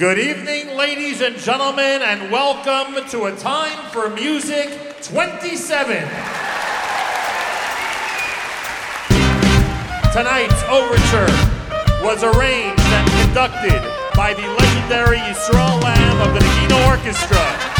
Good evening, ladies and gentlemen, and welcome to A Time for Music 27. Tonight's overture was arranged and conducted by the legendary Yisrael Lamm of the Neginah Orchestra.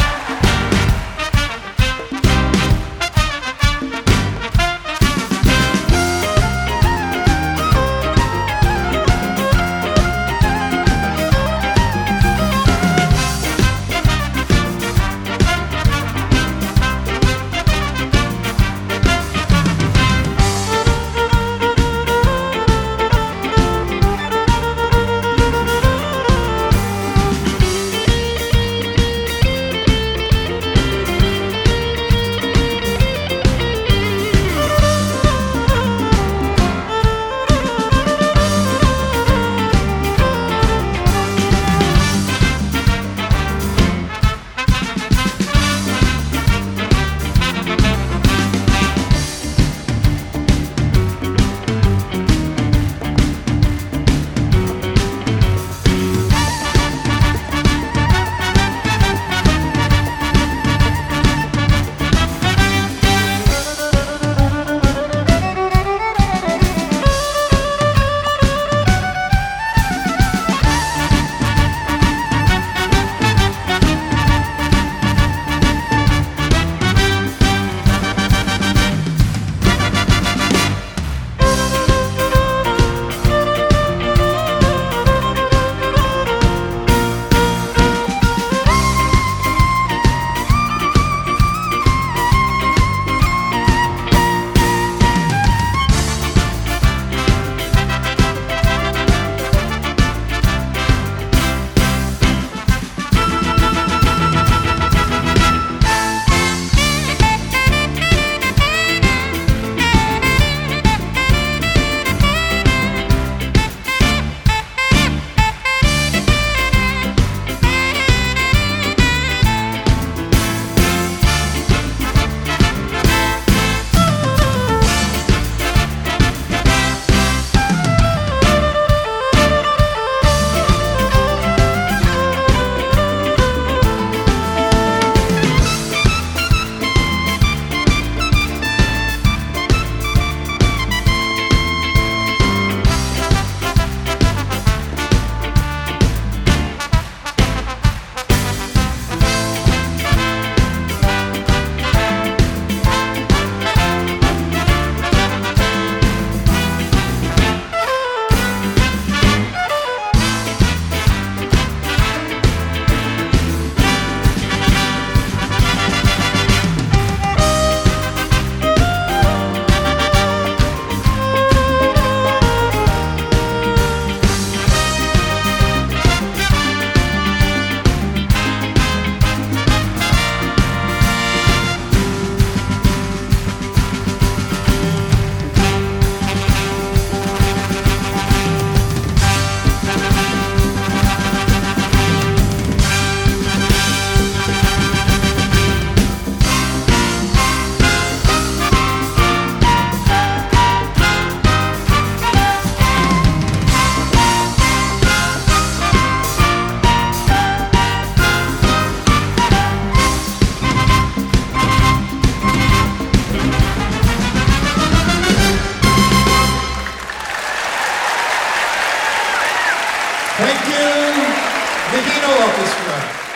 Thank you, Neginah Orchestra.